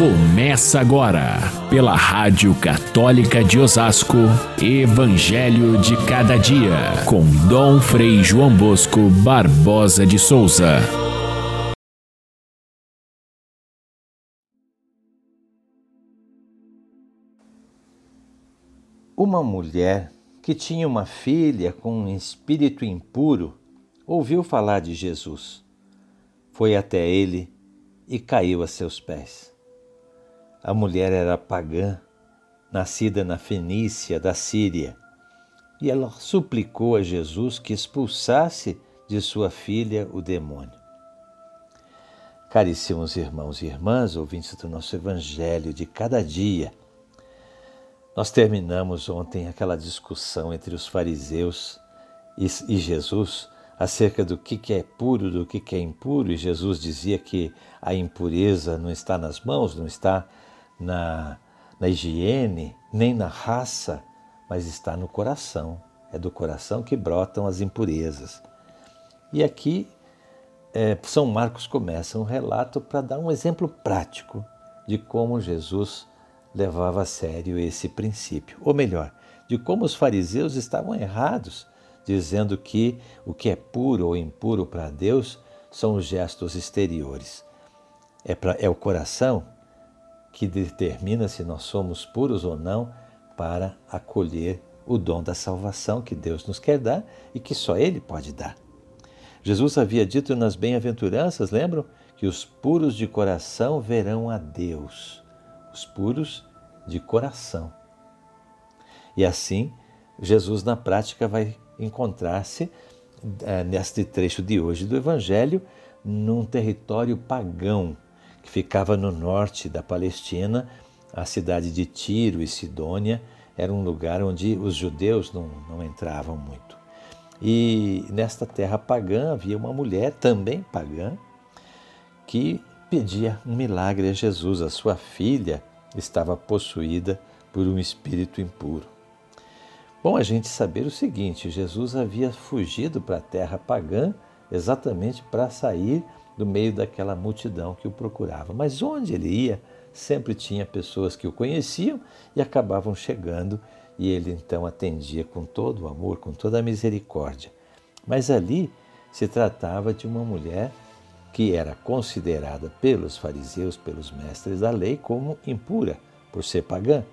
Começa agora, pela Rádio Católica de Osasco, Evangelho de Cada Dia, com Dom Frei João Bosco Barbosa de Souza. Uma mulher que tinha uma filha com um espírito impuro ouviu falar de Jesus. Foi até ele e caiu a seus pés. A mulher era pagã, nascida na Fenícia da Síria, e ela suplicou a Jesus que expulsasse de sua filha o demônio. Caríssimos irmãos e irmãs, ouvintes do nosso Evangelho de cada dia, nós terminamos ontem aquela discussão entre os fariseus e Jesus acerca do que, é puro, do que é impuro, e Jesus dizia que a impureza não está nas mãos, não está na, na higiene, nem na raça, mas está no coração. É do coração que brotam as impurezas. E aqui é, São Marcos começa um relato para dar um exemplo prático de como Jesus levava a sério esse princípio. Ou melhor, de como os fariseus estavam errados, dizendo que o que é puro ou impuro para Deus são os gestos exteriores. É, pra, é o coração que determina se nós somos puros ou não para acolher o dom da salvação que Deus nos quer dar e que só Ele pode dar. Jesus havia dito nas bem-aventuranças, lembram? Que os puros de coração verão a Deus. Os puros de coração. E assim, Jesus na prática vai encontrar-se, é, neste trecho de hoje do Evangelho, num território pagão ficava no norte da Palestina, a cidade de Tiro e Sidônia era um lugar onde os judeus não, não entravam muito. E nesta terra pagã havia uma mulher, também pagã, que pedia um milagre a Jesus. A sua filha estava possuída por um espírito impuro. Bom a gente saber o seguinte: Jesus havia fugido para a terra pagã exatamente para sair do meio daquela multidão que o procurava. Mas onde ele ia, sempre tinha pessoas que o conheciam e acabavam chegando, e ele então atendia com todo o amor, com toda a misericórdia. Mas ali se tratava de uma mulher que era considerada pelos fariseus, pelos mestres da lei, como impura, por ser pagã.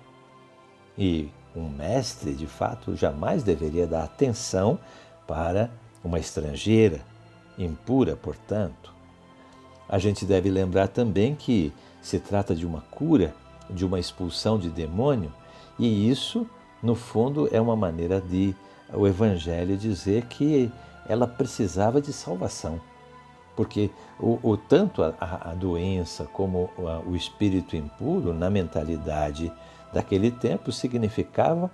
E um mestre, de fato, jamais deveria dar atenção para uma estrangeira, impura, portanto. A gente deve lembrar também que se trata de uma cura, de uma expulsão de demônio, e isso, no fundo, é uma maneira de o Evangelho dizer que ela precisava de salvação. Porque o, o tanto a, a, doença como a, o espírito impuro, na mentalidade daquele tempo, significava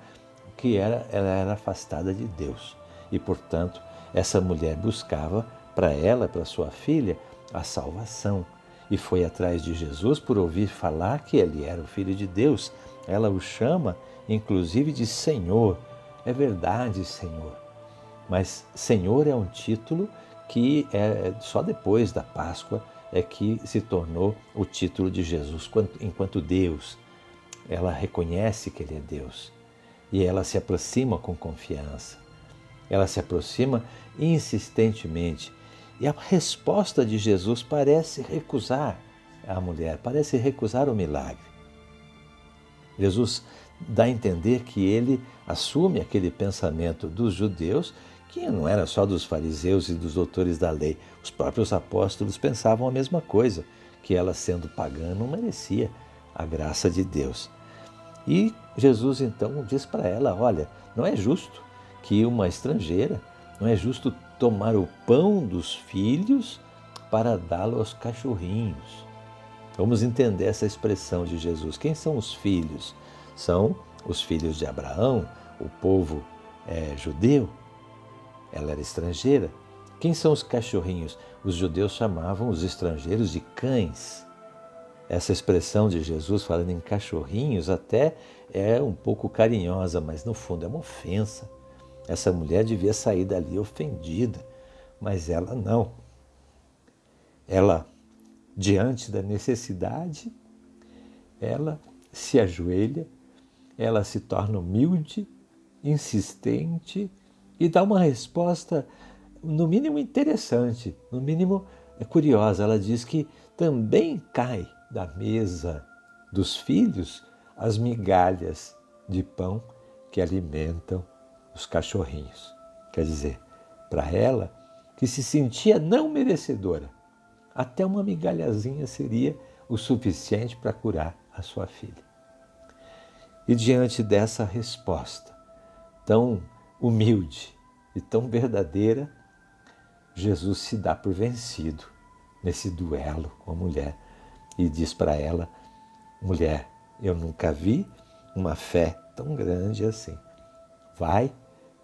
que era, ela era afastada de Deus. E, portanto, essa mulher buscava para ela, para sua filha, a salvação. E foi atrás de Jesus por ouvir falar que ele era o Filho de Deus. Ela o chama, inclusive, de Senhor. É verdade, Senhor. Mas Senhor é um título que é só depois da Páscoa é que se tornou o título de Jesus enquanto Deus. Ela reconhece que Ele é Deus e ela se aproxima com confiança. Ela se aproxima insistentemente e a resposta de Jesus parece recusar a mulher, parece recusar o milagre. Jesus dá a entender que ele assume aquele pensamento dos judeus que não era só dos fariseus e dos doutores da lei. Os próprios apóstolos pensavam a mesma coisa, que ela, sendo pagã, não merecia a graça de Deus. E Jesus então diz para ela: Olha, não é justo que uma estrangeira, não é justo tomar o pão dos filhos para dá-lo aos cachorrinhos. Vamos entender essa expressão de Jesus. Quem são os filhos? São os filhos de Abraão, o povo é, judeu, ela era estrangeira. Quem são os cachorrinhos? Os judeus chamavam os estrangeiros de cães. Essa expressão de Jesus falando em cachorrinhos até é um pouco carinhosa, mas no fundo é uma ofensa. Essa mulher devia sair dali ofendida, mas ela não. Ela, diante da necessidade, ela se ajoelha, ela se torna humilde, insistente e dá uma resposta, no mínimo interessante, no mínimo curiosa. Ela diz que também cai da mesa dos filhos as migalhas de pão que alimentam os cachorrinhos. Quer dizer, para ela, que se sentia não merecedora, até uma migalhazinha seria o suficiente para curar a sua filha. E diante dessa resposta tão humilde e tão verdadeira, Jesus se dá por vencido nesse duelo com a mulher e diz para ela: mulher, eu nunca vi uma fé tão grande assim. Vai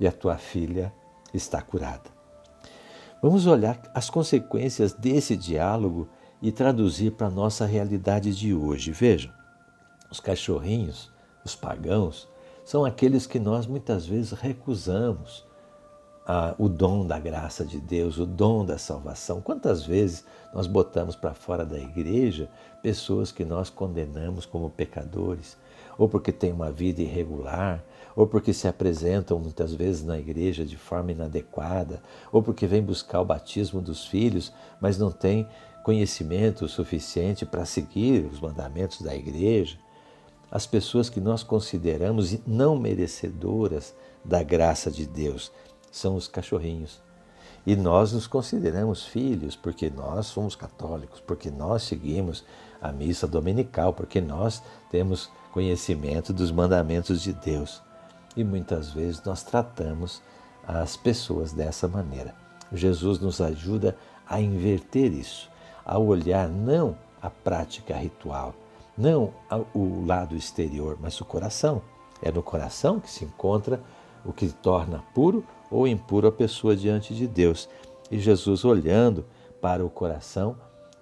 e a tua filha está curada. Vamos olhar as consequências desse diálogo e traduzir para a nossa realidade de hoje. Vejam, os cachorrinhos, os pagãos, são aqueles que nós muitas vezes recusamos ah, o dom da graça de Deus, o dom da salvação. Quantas vezes nós botamos para fora da igreja pessoas que nós condenamos como pecadores, ou porque têm uma vida irregular, ou porque se apresentam muitas vezes na igreja de forma inadequada, ou porque vêm buscar o batismo dos filhos, mas não têm conhecimento suficiente para seguir os mandamentos da igreja. As pessoas que nós consideramos não merecedoras da graça de Deus são os cachorrinhos. E nós nos consideramos filhos porque nós somos católicos, porque nós seguimos a missa dominical, porque nós temos conhecimento dos mandamentos de Deus. E muitas vezes nós tratamos as pessoas dessa maneira. Jesus nos ajuda a inverter isso, a olhar não a prática ritual, não o lado exterior, mas o coração. É no coração que se encontra o que torna puro ou impuro a pessoa diante de Deus. E Jesus, olhando para o coração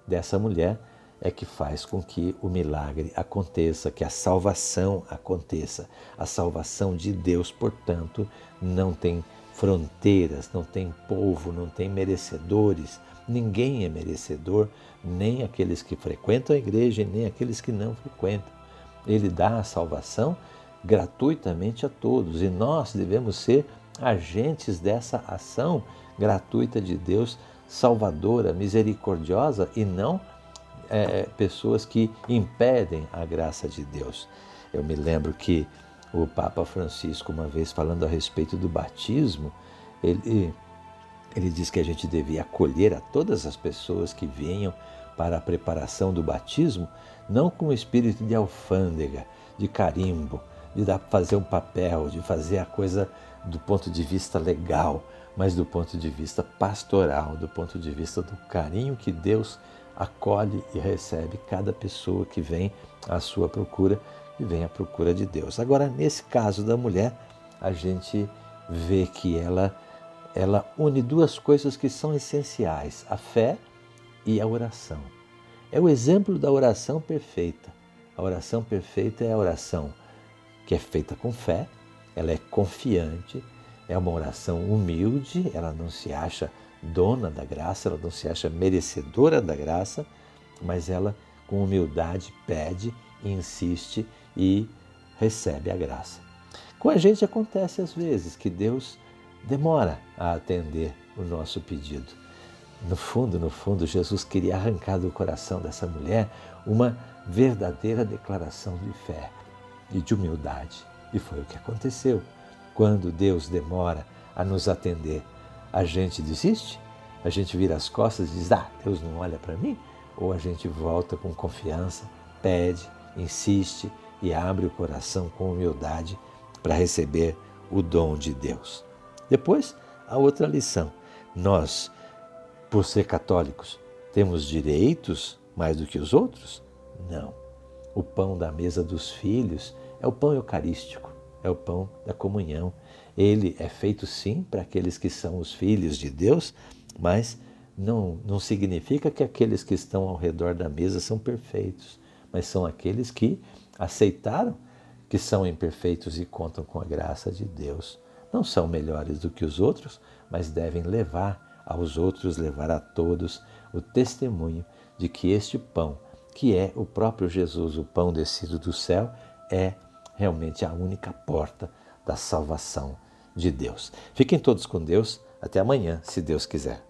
dessa mulher, é que faz com que o milagre aconteça, que a salvação aconteça. A salvação de Deus, portanto, não tem fronteiras, não tem povo, não tem merecedores. Ninguém é merecedor, nem aqueles que frequentam a igreja, nem aqueles que não frequentam. Ele dá a salvação gratuitamente a todos e nós devemos ser agentes dessa ação gratuita de Deus, salvadora, misericordiosa e não é, pessoas que impedem a graça de Deus. Eu me lembro que o Papa Francisco, uma vez falando a respeito do batismo, ele, ele diz que a gente devia acolher a todas as pessoas que venham para a preparação do batismo, não com o espírito de alfândega, de carimbo, de dar, fazer um papel, de fazer a coisa do ponto de vista legal, mas do ponto de vista pastoral, do ponto de vista do carinho que Deus acolhe e recebe cada pessoa que vem à sua procura e vem à procura de Deus. Agora, nesse caso da mulher, a gente vê que ela ela une duas coisas que são essenciais: a fé e a oração. É o exemplo da oração perfeita. A oração perfeita é a oração que é feita com fé, ela é confiante, é uma oração humilde, ela não se acha dona da graça, ela não se acha merecedora da graça, mas ela, com humildade, pede, insiste e recebe a graça. Com a gente acontece às vezes que Deus demora a atender o nosso pedido. No fundo, no fundo, Jesus queria arrancar do coração dessa mulher uma verdadeira declaração de fé e de humildade. E foi o que aconteceu. Quando Deus demora a nos atender, a gente desiste? A gente vira as costas e diz: Ah, Deus não olha para mim? Ou a gente volta com confiança, pede, insiste e abre o coração com humildade para receber o dom de Deus. Depois, a outra lição. Nós, por ser católicos, temos direitos mais do que os outros? Não. O pão da mesa dos filhos é o pão eucarístico, é o pão da comunhão. Ele é feito sim para aqueles que são os filhos de Deus, mas não, não significa que aqueles que estão ao redor da mesa são perfeitos, mas são aqueles que aceitaram que são imperfeitos e contam com a graça de Deus. Não são melhores do que os outros, mas devem levar aos outros, levar a todos o testemunho de que este pão que é o próprio Jesus, o pão descido do céu, é realmente a única porta da salvação de Deus. Fiquem todos com Deus. Até amanhã, se Deus quiser.